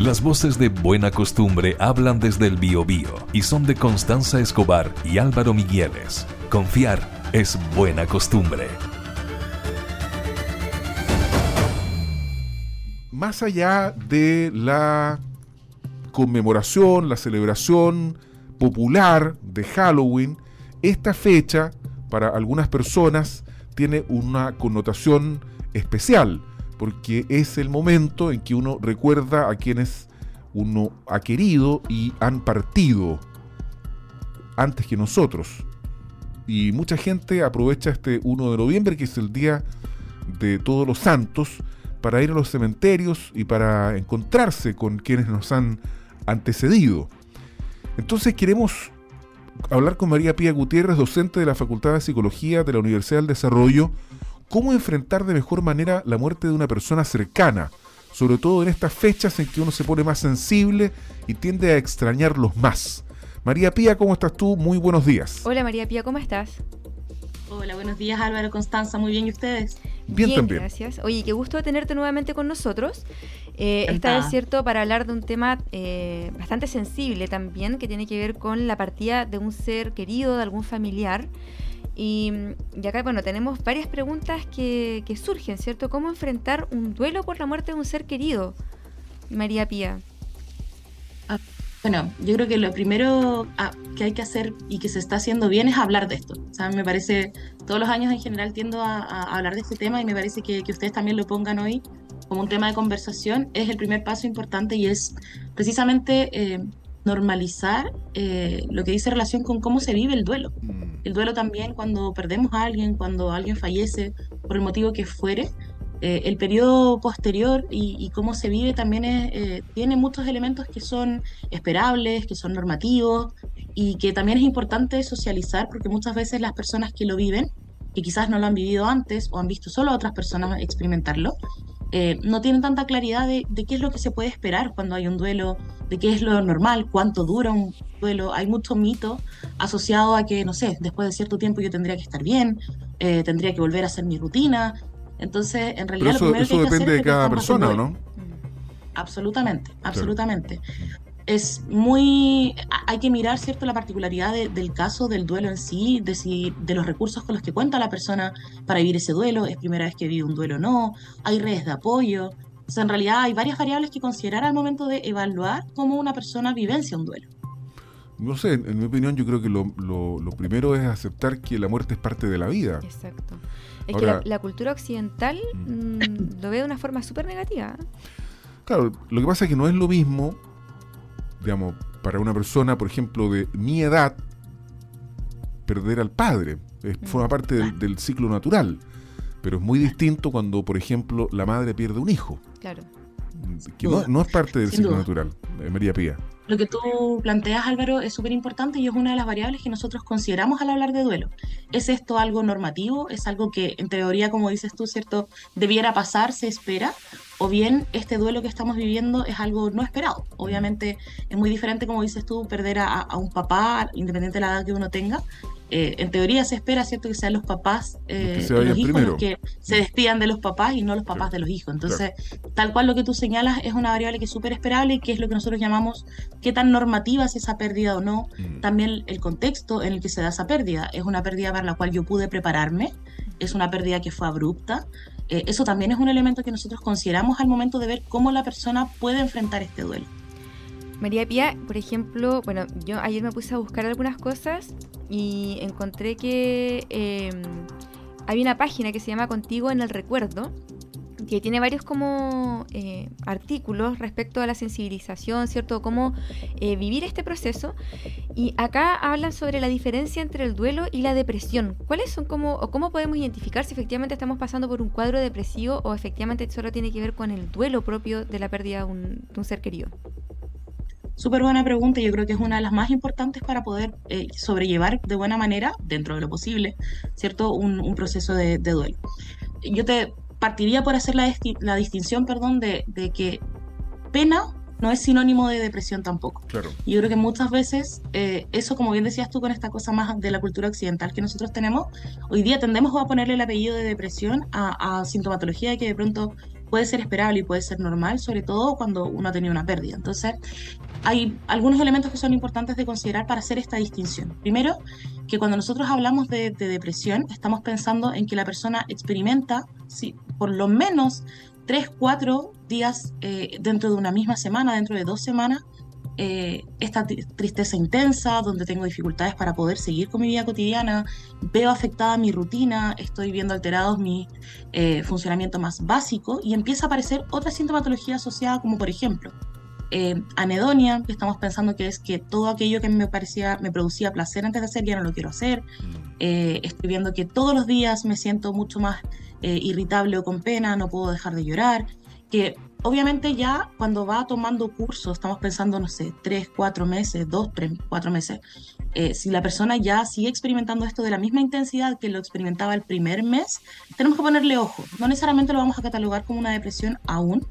Las voces de Buena Costumbre hablan desde el Biobío y son de Constanza Escobar y Álvaro Migueles. Confiar es buena costumbre. Más allá de la conmemoración, la celebración popular de Halloween, esta fecha para algunas personas tiene una connotación especial, porque es el momento en que uno recuerda a quienes uno ha querido y han partido antes que nosotros. Y mucha gente aprovecha este 1 de noviembre, que es el día de todos los santos, para ir a los cementerios y para encontrarse con quienes nos han antecedido. Entonces queremos hablar con María Pía Gutiérrez, docente de la Facultad de Psicología de la Universidad del Desarrollo, cómo enfrentar de mejor manera la muerte de una persona cercana, sobre todo en estas fechas en que uno se pone más sensible y tiende a extrañarlos más. María Pía, ¿cómo estás tú? Muy buenos días. Hola María Pía, ¿cómo estás? Hola, buenos días Álvaro Constanza, muy bien, ¿y ustedes? Bien, también. Gracias. Oye, qué gusto tenerte nuevamente con nosotros. Eh, esta es cierto para hablar de un tema eh, bastante sensible también, que tiene que ver con la partida de un ser querido, de algún familiar. Y, acá, bueno, tenemos varias preguntas que, que, surgen, ¿cierto? ¿Cómo enfrentar un duelo por la muerte de un ser querido? María Pía. Ah, bueno, yo creo que lo primero ah, que hay que hacer y que se está haciendo bien es hablar de esto. O sea, me parece, todos los años en general tiendo a, hablar de este tema y me parece que, ustedes también lo pongan hoy como un tema de conversación. Es el primer paso importante y es precisamente eh, normalizar eh, lo que dice relación con cómo se vive el duelo. Mm. El duelo también cuando perdemos a alguien, cuando alguien fallece, por el motivo que fuere, eh, el periodo posterior y, cómo se vive también eh, tiene muchos elementos que son esperables, que son normativos y que también es importante socializar porque muchas veces las personas que lo viven, y quizás no lo han vivido antes o han visto solo a otras personas experimentarlo, eh, no tienen tanta claridad de, qué es lo que se puede esperar cuando hay un duelo, de qué es lo normal, cuánto dura un duelo. Hay mucho mito asociado a que, no sé, después de cierto tiempo yo tendría que estar bien, tendría que volver a hacer mi rutina, entonces, en realidad... eso, depende de cada persona, ¿no? Absolutamente, absolutamente. Es muy... Hay que mirar, ¿cierto?, la particularidad del caso, del duelo en sí, de, si, de los recursos con los que cuenta la persona para vivir ese duelo, es primera vez que vive un duelo o no, hay redes de apoyo. O sea, en realidad hay varias variables que considerar al momento de evaluar cómo una persona vivencia un duelo. No sé, en mi opinión yo creo que lo, lo primero es aceptar que la muerte es parte de la vida. Exacto. Es que la, cultura occidental mm. Mm, lo ve de una forma súper negativa. Claro, lo que pasa es que no es lo mismo, digamos, para una persona, por ejemplo, de mi edad, perder al padre. Mm. forma parte del, ciclo natural. Pero es muy distinto cuando, por ejemplo, la madre pierde un hijo. Claro. Que no, es parte del ciclo natural, eh, María Pía. Lo que tú planteas, Álvaro, es súper importante y es una de las variables que nosotros consideramos al hablar de duelo. ¿Es esto algo normativo? ¿Es algo que, en teoría, como dices tú, ¿cierto?, debiera pasar, se espera? ¿O bien este duelo que estamos viviendo es algo no esperado? Obviamente es muy diferente, como dices tú, perder a, a un papá, independiente de la edad que uno tenga, eh, en teoría se espera, ¿cierto?, que sean los papás eh, los hijos los que se despidan de los papás y no los papás de los hijos. Entonces, tal cual lo que tú señalas es una variable que es súper esperable y que es lo que nosotros llamamos qué tan normativa es esa pérdida o no. Mm. También el contexto en el que se da esa pérdida. Es una pérdida para la cual yo pude prepararme, es una pérdida que fue abrupta. Eh, eso también es un elemento que nosotros consideramos al momento de ver cómo la persona puede enfrentar este duelo. María Pía, por ejemplo, bueno, yo ayer me puse a buscar algunas cosas y encontré que em, hay una página que se llama Contigo en el Recuerdo, que tiene varios como eh, artículos respecto a la sensibilización, ¿cierto? Cómo eh, vivir este proceso. Y acá hablan sobre la diferencia entre el duelo y la depresión. ¿Cuáles son como, o cómo podemos identificar si efectivamente estamos pasando por un cuadro depresivo o efectivamente solo tiene que ver con el duelo propio de la pérdida de un ser querido? Súper buena pregunta, yo creo que es una de las más importantes para poder eh, sobrellevar de buena manera, dentro de lo posible, ¿cierto? Un, proceso de, duelo. Yo te partiría por hacer la, la distinción, perdón, de, que pena no es sinónimo de depresión tampoco. Claro. Yo creo que muchas veces eh, eso, como bien decías tú, con esta cosa más de la cultura occidental que nosotros tenemos, hoy día tendemos a ponerle el apellido de depresión a, a sintomatología que de pronto puede ser esperable y puede ser normal, sobre todo cuando uno ha tenido una pérdida. Entonces, hay algunos elementos que son importantes de considerar para hacer esta distinción. Primero, que cuando nosotros hablamos de, depresión, estamos pensando en que la persona experimenta, sí, por lo menos tres, cuatro días eh, dentro de una misma semana, dentro de dos semanas, eh, esta tristeza intensa, donde tengo dificultades para poder seguir con mi vida cotidiana, veo afectada mi rutina, estoy viendo alterados mi eh, funcionamiento más básico y empieza a aparecer otra sintomatología asociada como por ejemplo eh, anedonia, que estamos pensando que es que todo aquello que me parecía, me producía placer antes de hacer ya no lo quiero hacer, mm. estoy viendo que todos los días me siento mucho más irritable o con pena, no puedo dejar de llorar, que obviamente ya cuando va tomando curso, estamos pensando, no sé, tres, cuatro meses, dos, tres, cuatro meses, eh, si la persona ya sigue experimentando esto de la misma intensidad que lo experimentaba el primer mes, tenemos que ponerle ojo. No necesariamente lo vamos a catalogar como una depresión aún,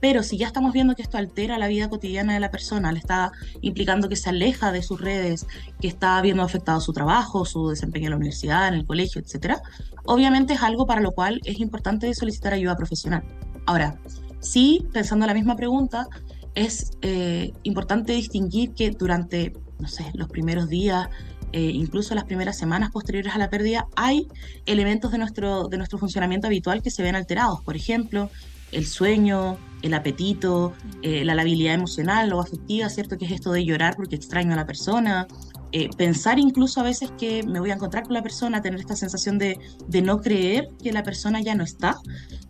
pero si ya estamos viendo que esto altera la vida cotidiana de la persona, le está implicando que se aleja de sus redes, que está viendo afectado su trabajo, su desempeño en la universidad, en el colegio, etcétera, obviamente es algo para lo cual es importante solicitar ayuda profesional. Ahora, Sí, pensando en la misma pregunta, es eh, importante distinguir que durante, no sé, los primeros días, eh, incluso las primeras semanas posteriores a la pérdida, hay elementos de nuestro, de nuestro funcionamiento habitual que se ven alterados. Por ejemplo, el sueño, el apetito, eh, la labilidad emocional o afectiva, ¿cierto? Que es esto de llorar porque extraño a la persona, eh, pensar incluso a veces que me voy a encontrar con la persona, tener esta sensación de, no creer que la persona ya no está,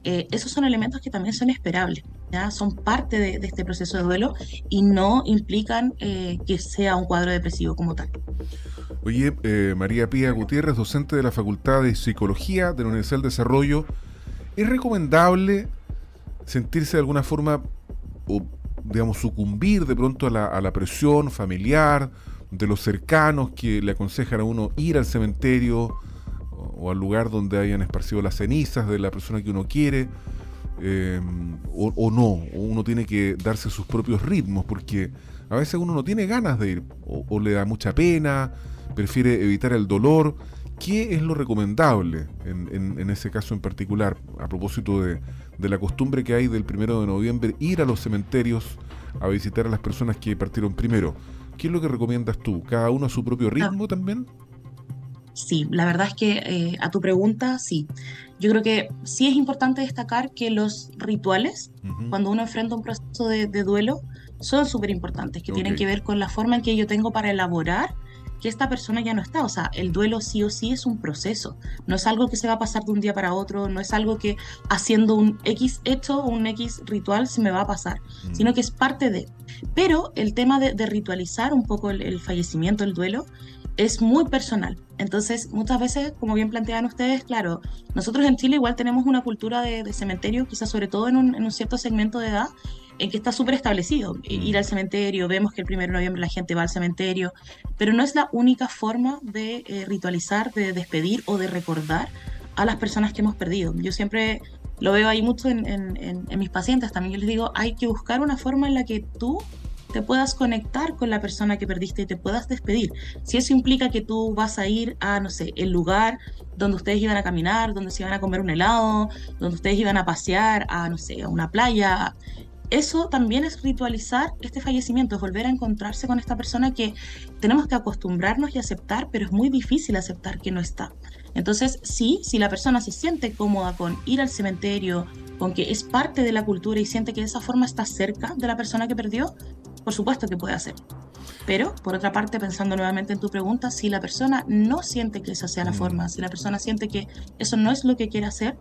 eh, esos son elementos que también son esperables, ¿ya? son parte de, este proceso de duelo y no implican eh, que sea un cuadro depresivo como tal. Oye, María Pía Gutiérrez, docente de la Facultad de Psicología de la Universidad del Desarrollo, ¿es recomendable sentirse de alguna forma o, digamos, sucumbir de pronto a la, a la presión familiar? De los cercanos que le aconsejan a uno ir al cementerio o, al lugar donde hayan esparcido las cenizas de la persona que uno quiere, eh, o, no, uno tiene que darse sus propios ritmos, porque a veces uno no tiene ganas de ir, o, le da mucha pena, prefiere evitar el dolor. ¿Qué es lo recomendable en, ese caso en particular, a propósito de, de la costumbre que hay del primero de noviembre, ir a los cementerios a visitar a las personas que partieron primero? ¿Qué es lo que recomiendas tú? ¿Cada uno a su propio ritmo ah. también? Sí, la verdad es que eh, a tu pregunta, sí. Yo creo que sí es importante destacar que los rituales, cuando uno enfrenta un proceso de, duelo, son súper importantes, que tienen que ver con la forma en que yo tengo para elaborar que esta persona ya no está. O sea, el duelo sí o sí es un proceso. No es algo que se va a pasar de un día para otro, no es algo que haciendo un X hecho o un X ritual se me va a pasar, mm. sino que es parte de. Pero el tema de, ritualizar un poco el, fallecimiento, el duelo, es muy personal. Entonces, muchas veces, como bien plantean ustedes, claro, nosotros en Chile igual tenemos una cultura de, cementerio, quizás sobre todo en un, en un cierto segmento de edad, en que está súper establecido. Ir mm. al cementerio, vemos que el 1 de noviembre la gente va al cementerio, pero no es la única forma de eh, ritualizar, de despedir o de recordar a las personas que hemos perdido. Yo siempre lo veo ahí mucho en, en, mis pacientes también. Yo les digo, hay que buscar una forma en la que tú te puedas conectar con la persona que perdiste y te puedas despedir. Si eso implica que tú vas a ir a, no sé, el lugar donde ustedes iban a caminar, donde se iban a comer un helado, donde ustedes iban a pasear a, no sé, a una playa, eso también es ritualizar este fallecimiento, es volver a encontrarse con esta persona que tenemos que acostumbrarnos y aceptar, pero es muy difícil aceptar que no está. Entonces, sí, si la persona se siente cómoda con ir al cementerio, con que es parte de la cultura y siente que de esa forma está cerca de la persona que perdió, por supuesto que puede hacerlo. Pero, por otra parte, pensando nuevamente en tu pregunta, si la persona no siente que esa sea la mm. forma, si la persona siente que eso no es lo que quiere hacer,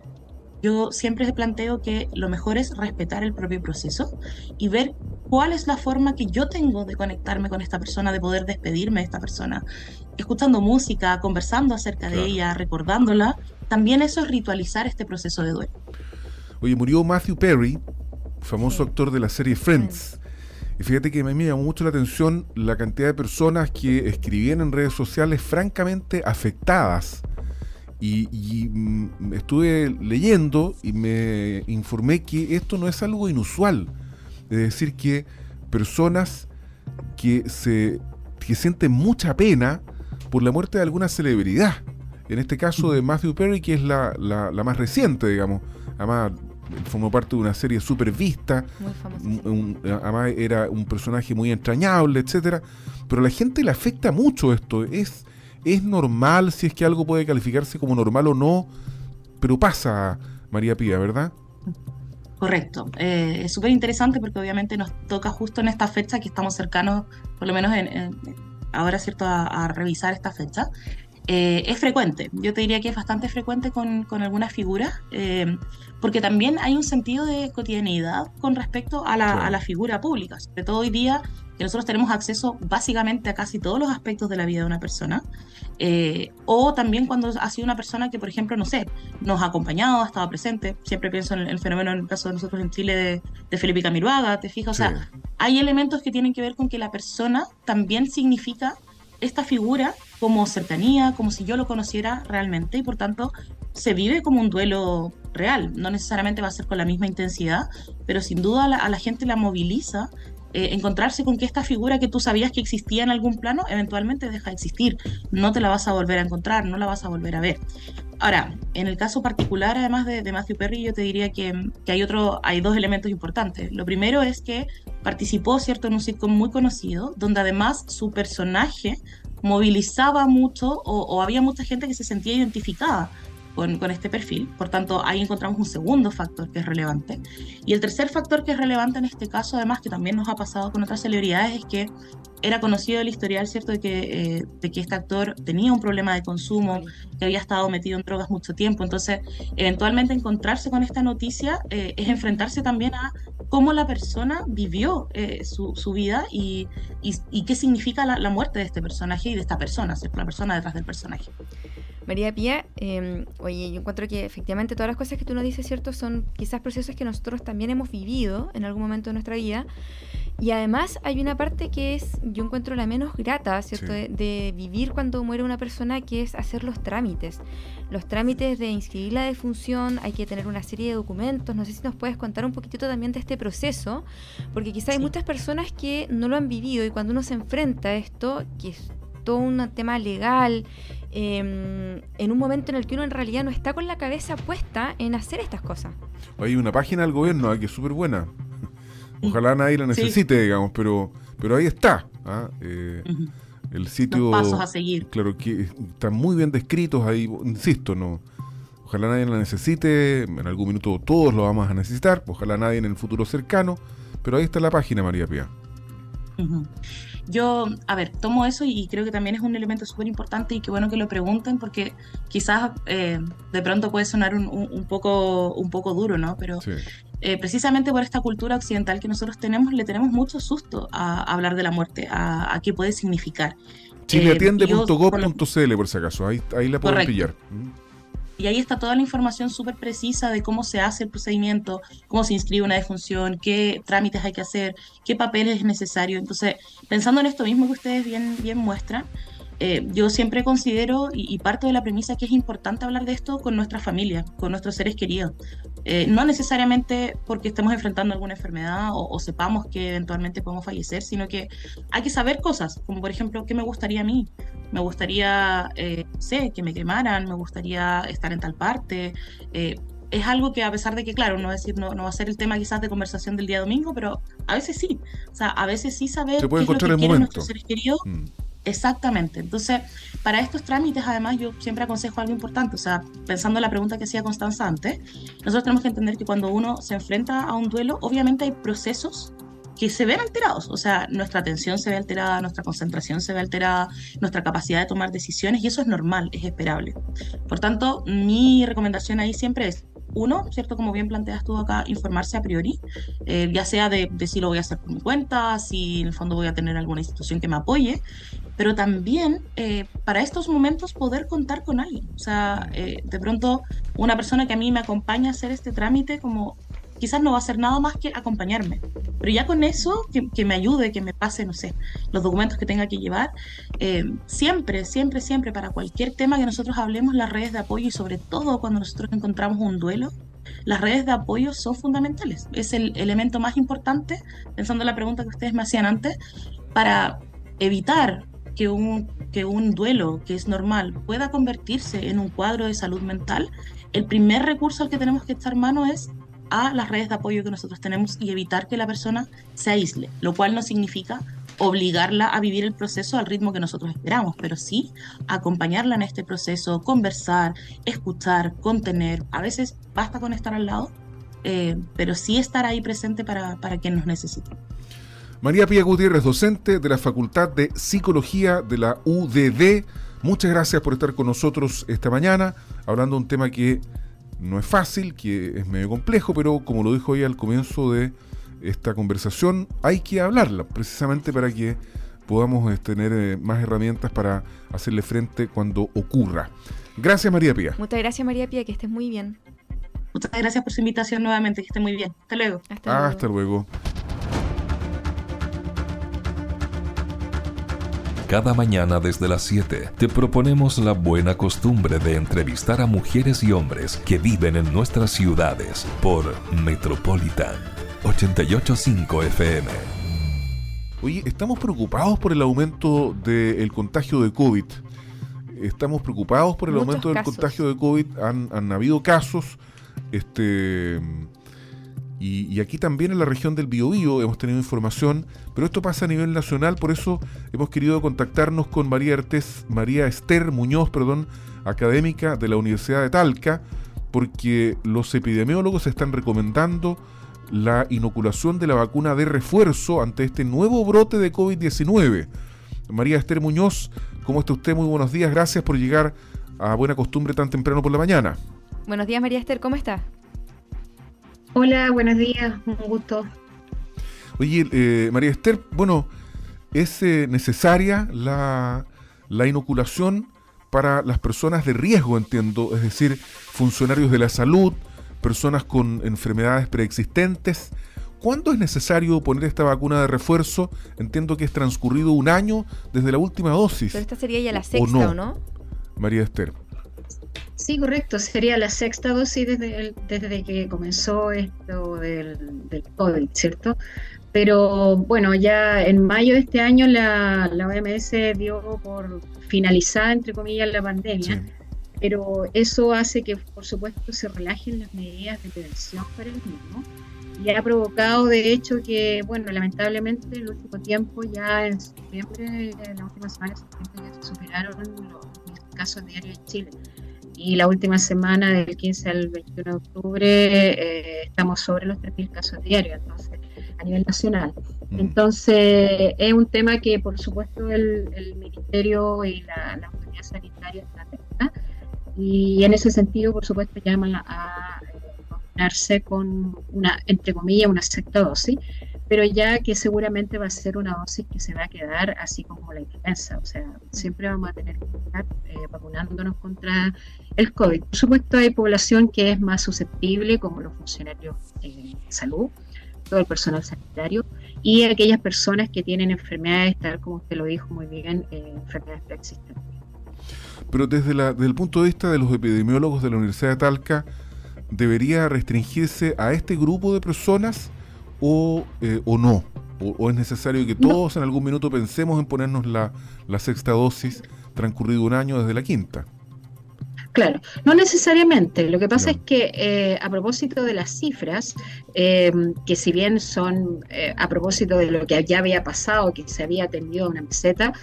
yo siempre planteo que lo mejor es respetar el propio proceso y ver cuál es la forma que yo tengo de conectarme con esta persona, de poder despedirme de esta persona, escuchando música, conversando acerca de ella, recordándola. También eso es ritualizar este proceso de duelo. Oye, murió Matthew Perry, famoso actor de la serie Friends. Y fíjate que a mí me llamó mucho la atención la cantidad de personas que escribían en redes sociales francamente afectadas y, mm, estuve leyendo y me informé que esto no es algo inusual. Es decir, que personas que, se, que sienten mucha pena por la muerte de alguna celebridad. En este caso de Matthew Perry, que es la, la, más reciente, digamos. Además, formó parte de una serie súper vista, además era un personaje muy entrañable, etcétera, pero a la gente le afecta mucho esto, es, es normal si es que algo puede calificarse como normal o no, pero pasa, María Pía, ¿verdad? Correcto. Eh, es súper interesante porque obviamente nos toca justo en esta fecha que estamos cercanos, por lo menos en, ahora, ¿cierto?, a, revisar esta fecha. Eh, es frecuente, yo te diría que es bastante frecuente con, con algunas figuras, eh, porque también hay un sentido de cotidianidad con respecto a la, a la figura pública, sobre todo hoy día que nosotros tenemos acceso básicamente a casi todos los aspectos de la vida de una persona, eh, o también cuando ha sido una persona que, por ejemplo, no sé, nos ha acompañado, ha estado presente, siempre pienso en el fenómeno en el caso de nosotros en Chile de, Felipe Camiruaga, te fijas, o sea, hay elementos que tienen que ver con que la persona también significa esta figura como cercanía, como si yo lo conociera realmente y por tanto se vive como un duelo real. No necesariamente va a ser con la misma intensidad, pero sin duda a la gente la moviliza eh, encontrarse con que esta figura que tú sabías que existía en algún plano eventualmente deja de existir. No te la vas a volver a encontrar, no la vas a volver a ver. Ahora, en el caso particular, además de, Matthew Perry, yo te diría que, hay, otro, hay dos elementos importantes. Lo primero es que participó, ¿cierto?, en un sitcom muy conocido, donde además su personaje movilizaba mucho o había mucha gente que se sentía identificada con, este perfil. Por tanto, ahí encontramos un segundo factor que es relevante. Y el tercer factor que es relevante en este caso, además, que también nos ha pasado con otras celebridades, es que era conocido el historial, ¿cierto?, de que, eh, de que este actor tenía un problema de consumo, que había estado metido en drogas mucho tiempo. Entonces, eventualmente encontrarse con esta noticia eh, es enfrentarse también a cómo la persona vivió eh, su, su, vida y, y, qué significa la, la, muerte de este personaje y de esta persona, ¿cierto? la persona detrás del personaje. María Pía, em, oye, yo encuentro que efectivamente todas las cosas que tú nos dices, ¿cierto? Son quizás procesos que nosotros también hemos vivido en algún momento de nuestra vida. Y además hay una parte que es, yo encuentro la menos grata, ¿cierto? De, vivir cuando muere una persona, que es hacer los trámites. Los trámites de inscribir la defunción, hay que tener una serie de documentos. No sé si nos puedes contar un poquitito también de este proceso, porque quizás hay muchas personas que no lo han vivido y cuando uno se enfrenta a esto, que es todo un tema legal, Em, en un momento en el que uno en realidad no está con la cabeza puesta en hacer estas cosas. Hay una página del gobierno que es súper buena. Ojalá nadie la necesite, digamos, pero, pero ahí está. ¿ah? Eh, el sitio. pasos a seguir. Claro, que están muy bien descritos ahí, insisto, no. Ojalá nadie la necesite, en algún minuto todos lo vamos a necesitar, ojalá nadie en el futuro cercano, pero ahí está la página, María Pía. Yo, a ver, tomo eso y creo que también es un elemento súper importante y qué bueno que lo pregunten porque quizás eh, de pronto puede sonar un, poco, un poco duro, ¿no? Pero eh, precisamente por esta cultura occidental que nosotros tenemos, le tenemos mucho susto a, hablar de la muerte, a, qué puede significar. Chileatiende.gov.cl por si acaso, ahí, ahí la pueden pillar. Y ahí está toda la información súper precisa de cómo se hace el procedimiento, cómo se inscribe una defunción, qué trámites hay que hacer, qué papeles es necesario. Entonces, pensando en esto mismo que ustedes bien, bien muestran, eh, yo siempre considero y, parto de la premisa que es importante hablar de esto con nuestra familia, con nuestros seres queridos. Eh, no necesariamente porque estemos enfrentando alguna enfermedad o, sepamos que eventualmente podemos fallecer, sino que hay que saber cosas, como por ejemplo, ¿qué me gustaría a mí? Me gustaría, eh, sé, que me quemaran, me gustaría estar en tal parte. es algo que a pesar de que, claro, no, decir, no, no, va a ser el tema quizás de conversación del día domingo, pero a veces sí. O sea, a veces sí saber qué es lo que nuestros seres queridos. Mm. Exactamente. Entonces, para estos trámites, además, yo siempre aconsejo algo importante. O sea, pensando en la pregunta que hacía Constanza antes, nosotros tenemos que entender que cuando uno se enfrenta a un duelo, obviamente hay procesos que se ven alterados. O sea, nuestra atención se ve alterada, nuestra concentración se ve alterada, nuestra capacidad de tomar decisiones, y eso es normal, es esperable. Por tanto, mi recomendación ahí siempre es uno, ¿cierto? Como bien planteas tú acá, informarse a priori, eh, ya sea de, si lo voy a hacer por mi cuenta, si en el fondo voy a tener alguna institución que me apoye, pero también eh, para estos momentos poder contar con alguien. O sea, eh, de pronto una persona que a mí me acompaña a hacer este trámite, como quizás no va a hacer nada más que acompañarme, pero ya con eso, que, me ayude, que me pase, no sé, los documentos que tenga que llevar, siempre, siempre, siempre, para cualquier tema que nosotros hablemos, las redes de apoyo y sobre todo cuando nosotros encontramos un duelo, las redes de apoyo son fundamentales. Es el elemento más importante, pensando en la pregunta que ustedes me hacían antes, para evitar que un, que un duelo, que es normal, pueda convertirse en un cuadro de salud mental, el primer recurso al que tenemos que echar mano es a las redes de apoyo que nosotros tenemos y evitar que la persona se aísle, lo cual no significa obligarla a vivir el proceso al ritmo que nosotros esperamos, pero sí acompañarla en este proceso, conversar, escuchar, contener. A veces basta con estar al lado, eh, pero sí estar ahí presente para, para quien nos necesite. María Pía Gutiérrez, docente de la Facultad de Psicología de la UDD. Muchas gracias por estar con nosotros esta mañana, hablando de un tema que no es fácil, que es medio complejo, pero como lo dijo ella al comienzo de esta conversación hay que hablarla, precisamente para que podamos eh, tener eh, más herramientas para hacerle frente cuando ocurra. Gracias María Pía. Muchas gracias María Pía, que estés muy bien. Muchas gracias por su invitación nuevamente, que esté muy bien. Hasta luego. Hasta luego. Cada mañana desde las 7 te proponemos la buena costumbre de entrevistar a mujeres y hombres que viven en nuestras ciudades por Metropolitan 885 FM. Oye, estamos preocupados por el aumento del contagio de COVID. Estamos preocupados por el aumento del contagio de COVID. Han, han habido casos. Este. Y, aquí también en la región del Biobío hemos tenido información, pero esto pasa a nivel nacional, por eso hemos querido contactarnos con María, María Esther Muñoz, perdón, académica de la Universidad de Talca, porque los epidemiólogos están recomendando la inoculación de la vacuna de refuerzo ante este nuevo brote de COVID-19. María Esther Muñoz, ¿cómo está usted? Muy buenos días, gracias por llegar a buena costumbre tan temprano por la mañana. Buenos días, María Esther, ¿cómo está? Hola, buenos días, un gusto. Oye, eh, María Esther, bueno, ¿es eh, necesaria la, la inoculación para las personas de riesgo, entiendo? Es decir, funcionarios de la salud, personas con enfermedades preexistentes. ¿Cuándo es necesario poner esta vacuna de refuerzo? Entiendo que es transcurrido un año desde la última dosis. Pero esta sería ya la sexta, ¿o no? María Esther. Sí, correcto. Sería la sexta dosis desde, desde que comenzó esto del, del, COVID, ¿cierto? Pero bueno, ya en mayo de este año la, la OMS dio por finalizada, entre comillas, la pandemia pero eso hace que, por supuesto, se relajen las medidas de prevención para el mismo y ha provocado, de hecho, que, bueno, lamentablemente en el último tiempo, ya en septiembre, en la última semana de septiembre, ya se superaron los casos diarios en Chile. Y la última semana, del 15 al 21 de octubre, eh, estamos sobre los 3.000 casos diarios, entonces, a nivel nacional. Mm. Entonces, es un tema que, por supuesto, el, Ministerio y la, la autoridad sanitaria están atentas y en ese sentido, por supuesto, llaman a vacunarse con una, entre comillas, una sexta dosis, pero ya que seguramente va a ser una dosis que se va a quedar así como la influenza, o sea, siempre vamos a tener que estar eh, vacunándonos contra el COVID. Por supuesto, hay población que es más susceptible, como los funcionarios de salud, todo el personal sanitario, y aquellas personas que tienen enfermedades, tal como usted lo dijo muy bien, eh, enfermedades preexistentes. Pero desde, la, el punto de vista de los epidemiólogos de la Universidad de Talca, ¿debería restringirse a este grupo de personas o, eh, o no? O, es necesario que todos en algún minuto pensemos en ponernos la, sexta dosis transcurrido un año desde la quinta? Claro, no necesariamente. Lo que pasa es que eh, a propósito de las cifras, eh, que si bien son a propósito de lo que ya había pasado, que se había atendido una meseta,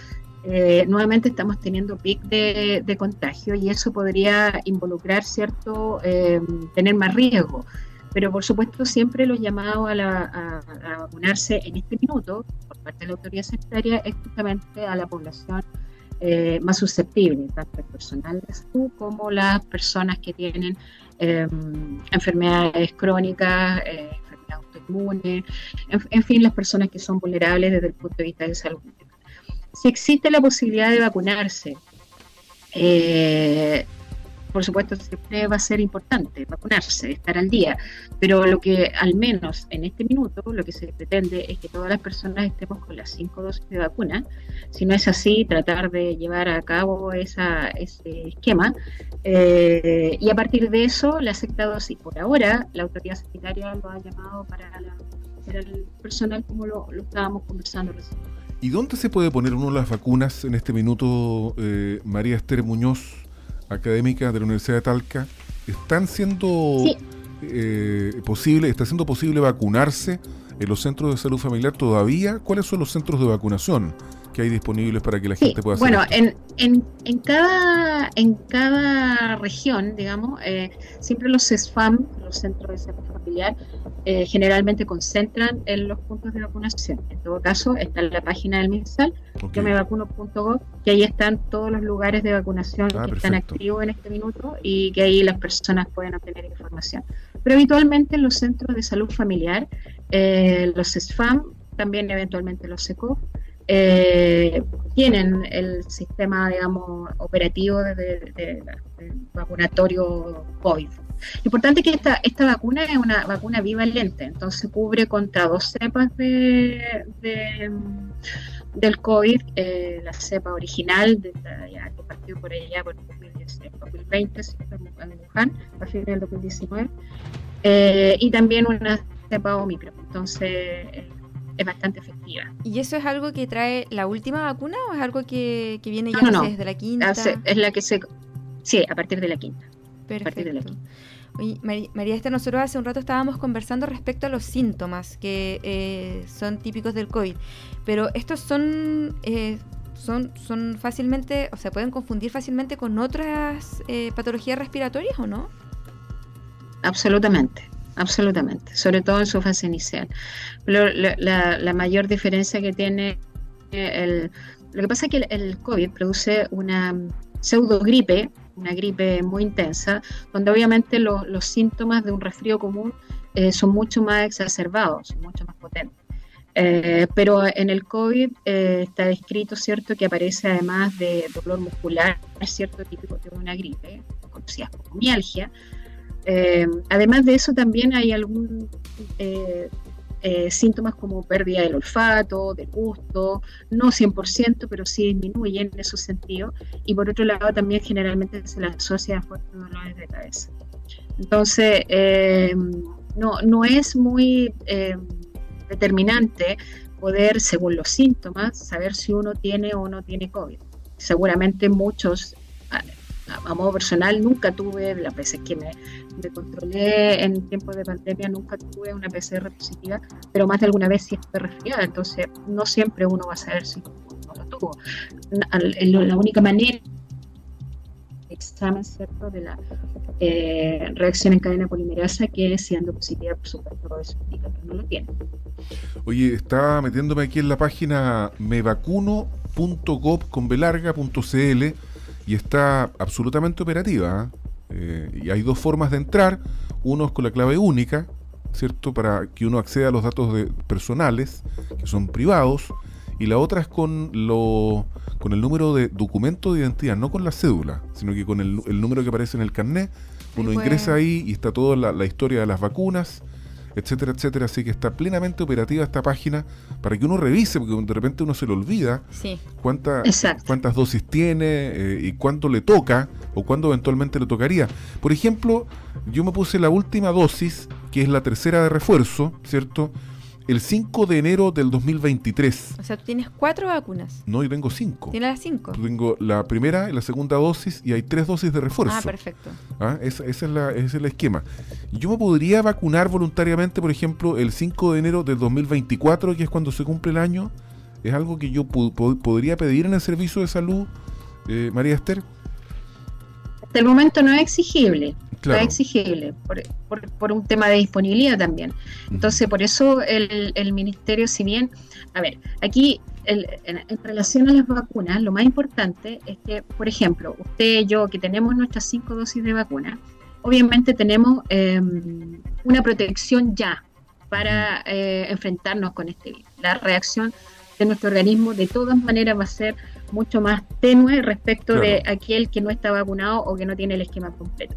eh, nuevamente estamos teniendo pic de, contagio y eso podría involucrar, ¿cierto?, eh, tener más riesgo. Pero por supuesto siempre los llamados a, vacunarse en este minuto por parte de la autoridad sanitaria es justamente a la población eh, más susceptible, tanto el personal de salud como las personas que tienen enfermedades crónicas, enfermedades autoinmunes, en, fin, las personas que son vulnerables desde el punto de vista de salud. Si existe la posibilidad de vacunarse, eh, por supuesto siempre va a ser importante vacunarse, estar al día, pero lo que al menos en este minuto lo que se pretende es que todas las personas estemos con las cinco dosis de vacuna. Si no es así, tratar de llevar a cabo esa, ese esquema eh, y a partir de eso la sexta dosis. Por ahora la autoridad sanitaria lo ha llamado para, el personal como lo, estábamos conversando. ¿Y dónde se puede poner uno las vacunas en este minuto, eh, María Esther Muñoz, académica de la Universidad de Talca? ¿Están siendo eh, posible, está siendo posible vacunarse en los centros de salud familiar todavía. ¿Cuáles son los centros de vacunación que hay disponibles para que la gente pueda hacer? Bueno, en, en, en, cada, en cada región, digamos, eh, siempre los CESFAM, los centros de salud familiar, eh, generalmente concentran en los puntos de vacunación. En todo caso, está en la página del MinSal, okay. mevacuno.gov, que ahí están todos los lugares de vacunación ah, que están activos en este minuto y que ahí las personas pueden obtener información. Pero habitualmente en los centros de salud familiar, eh, los CESFAM, también eventualmente los SECO, eh, tienen el sistema, digamos, operativo de, vacunatorio COVID. Importante que esta, esta vacuna es una vacuna bivalente, entonces cubre contra dos cepas de, del COVID, eh, la cepa original de, que partió por allá por 2020, en Wuhan, a fines del 2019, eh, y también una cepa Omicron. Entonces, eh, es bastante efectiva. ¿Y eso es algo que trae la última vacuna o es algo que, viene ya desde la quinta? Es la que se... Sí, a partir de la quinta. Perfecto. Oye, María Esther, nosotros hace un rato estábamos conversando respecto a los síntomas que eh, son típicos del COVID, pero estos son, eh, son, son fácilmente, o sea, pueden confundir fácilmente con otras eh, patologías respiratorias o no? Absolutamente absolutamente, sobre todo en su fase inicial. la, mayor diferencia que tiene el... Lo que pasa es que el, COVID produce una pseudogripe, una gripe muy intensa, donde obviamente los síntomas de un resfrío común eh, son mucho más exacerbados, mucho más potentes. Eh, pero en el COVID eh, está descrito, ¿cierto?, que aparece además de dolor muscular, cierto típico de una gripe, conocida como mialgia, eh, además de eso, también hay algún eh, eh, síntomas como pérdida del olfato, del gusto, no 100%, pero sí disminuyen en esos sentidos. Y por otro lado, también generalmente se le asocia a fuertes dolores de cabeza. Entonces, no, no es muy determinante poder, según los síntomas, saber si uno tiene o no tiene COVID. Seguramente muchos a, modo personal nunca tuve, las veces que me, controlé en tiempos de pandemia, nunca tuve una PCR positiva, pero más de alguna vez sí estuve resfriada, entonces no siempre uno va a saber si no lo tuvo. La, única manera examen cierto de la eh, reacción en cadena polimerasa que siendo positiva por supuesto eso indica que no lo tiene. Oye estaba metiéndome aquí en la página mevacuno.gov con y está absolutamente operativa. ¿eh? Eh, y hay dos formas de entrar. Uno es con la clave única, ¿cierto? Para que uno acceda a los datos de, personales, que son privados. Y la otra es con, lo, con el número de documento de identidad, no con la cédula, sino que con el, número que aparece en el carnet. Uno ingresa ahí y está toda la historia de las vacunas etcétera, etcétera. Así que está plenamente operativa esta página para que uno revise, porque de repente uno se le olvida cuántas dosis tiene eh, y cuánto le toca o cuándo eventualmente le tocaría. Por ejemplo, yo me puse la última dosis, que es la tercera de refuerzo, ¿cierto? El 5 de enero del 2023. O sea, tú tienes cuatro vacunas. No, yo tengo cinco. ¿Tienes las cinco? Tengo la primera y la segunda dosis y hay tres dosis de refuerzo. Ah, perfecto. ¿Ah? Esa, es la, ese es el esquema. Yo me podría vacunar voluntariamente, por ejemplo, el 5 de enero del 2024, que es cuando se cumple el año. ¿Es algo que yo podría pedir en el servicio de salud, eh, María Esther? Hasta el momento no es exigible es exigible por, un tema de disponibilidad también. Entonces, por eso el, ministerio, si bien, a ver, aquí en, relación a las vacunas, lo más importante es que, por ejemplo, usted y yo que tenemos nuestras cinco dosis de vacuna, obviamente tenemos em, una protección ya para eh, enfrentarnos con este virus. La reacción de nuestro organismo de todas maneras va a ser mucho más tenue respecto de aquel que no está vacunado o que no tiene el esquema completo.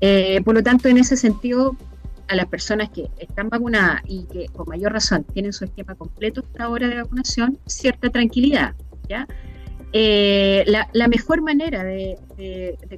Eh, por lo tanto, en ese sentido, a las personas que están vacunadas y que con mayor razón tienen su esquema completo hasta hora de vacunación, cierta tranquilidad. ¿ya? Eh, la, mejor manera de,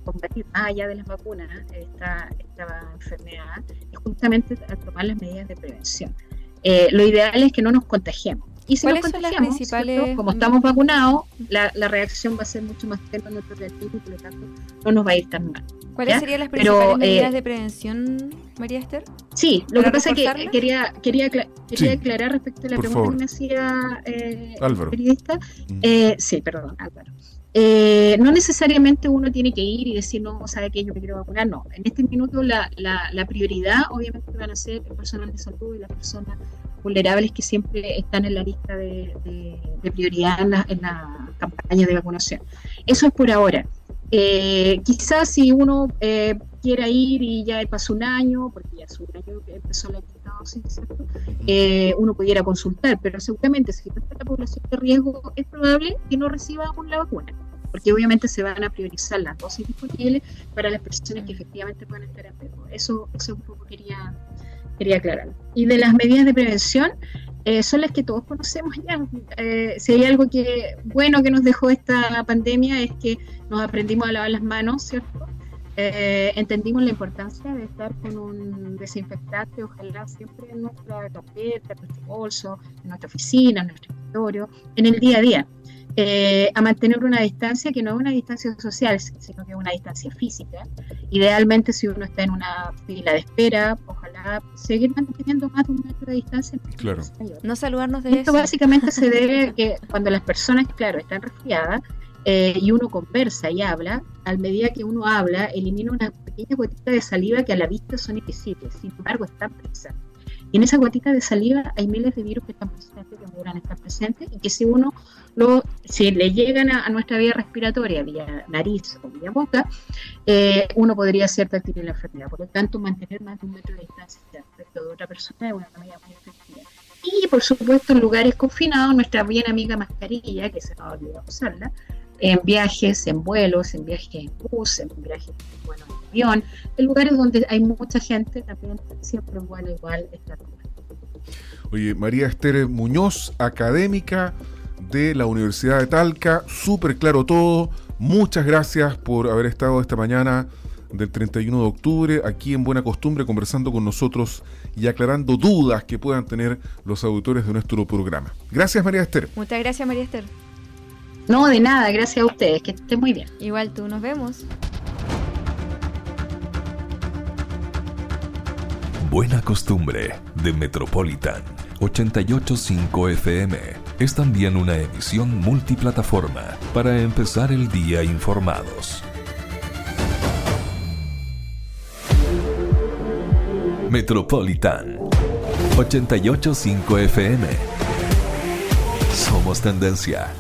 combatir, más allá de las vacunas, esta, esta enfermedad es justamente tomar las medidas de prevención. Eh, lo ideal es que no nos contagiemos. Y si nos ¿Cuáles son las contagiamos, principales- ¿cierto? como estamos vacunados, la, la reacción va a ser mucho más tenue en nuestro organismo y por lo tanto no nos va a ir tan mal. ¿Cuáles ¿Ya? serían las Pero, principales eh, medidas de prevención, María Esther? Sí, lo ¿Para que pasa es que quería, quería, quería Sí, aclarar respecto a la por pregunta favor. que me hacía eh, Álvaro. el periodista. Mm. Eh, sí, perdón, Álvaro. Eh, no necesariamente uno tiene que ir y decir, no, sabe que yo me quiero vacunar, no. En este minuto la, la, la prioridad obviamente van a ser el personal de salud y las personas vulnerables que siempre están en la lista de, de- prioridad en la, en la campaña de vacunación. Eso es por ahora. Eh, quizás si uno eh, quiera ir y ya pasó un año, porque ya hace un año que empezó la quinta dosis, ¿cierto? Eh, uno pudiera consultar, pero seguramente si está la población de riesgo, es probable que no reciba aún la vacuna, porque obviamente se van a priorizar las dosis disponibles para las personas que efectivamente puedan estar en riesgo. Eso, eso un poco quería, quería aclarar. Y de las medidas de prevención, eh, son las que todos conocemos ya. Eh, si hay algo que bueno que nos dejó esta pandemia es que nos aprendimos a lavar las manos, ¿cierto? Eh, entendimos la importancia de estar con un desinfectante, ojalá siempre en nuestra carpeta, en nuestro bolso, en nuestra oficina, en nuestro escritorio, en el día a día. Eh, a mantener una distancia que no es una distancia social, sino que es una distancia física. Idealmente, si uno está en una fila de espera, ojalá seguir manteniendo más de un metro de distancia. Claro. No saludarnos de Esto eso. básicamente se debe a que cuando las personas, claro, están resfriadas eh, y uno conversa y habla, al medida que uno habla, elimina una pequeña gotita de saliva que a la vista son invisibles, sin embargo están presentes. Y en esa gotita de saliva hay miles de virus que están presentes, que pudieran estar presentes, y que si uno lo, si le llegan a, nuestra vía respiratoria, vía nariz o vía boca, eh, uno podría cierto adquirir la enfermedad. Por lo tanto, mantener más de un metro de distancia respecto de otra persona es una medida muy efectiva. Y por supuesto, en lugares confinados, nuestra bien amiga mascarilla, que se nos ha olvidado usarla, en viajes, en vuelos, en viajes en bus, en viajes bueno, en avión, en lugares donde hay mucha gente, también siempre es bueno igual estar con Oye, María Esther Muñoz, académica de la Universidad de Talca, súper claro todo. Muchas gracias por haber estado esta mañana del 31 de octubre aquí en Buena Costumbre conversando con nosotros y aclarando dudas que puedan tener los auditores de nuestro programa. Gracias María Esther. Muchas gracias, María Esther. No, de nada, gracias a ustedes, que estén muy bien. Igual tú, nos vemos. Buena Costumbre de Metropolitan 885 FM es también una emisión multiplataforma para empezar el día informados. Metropolitan 885 FM. Somos tendencia.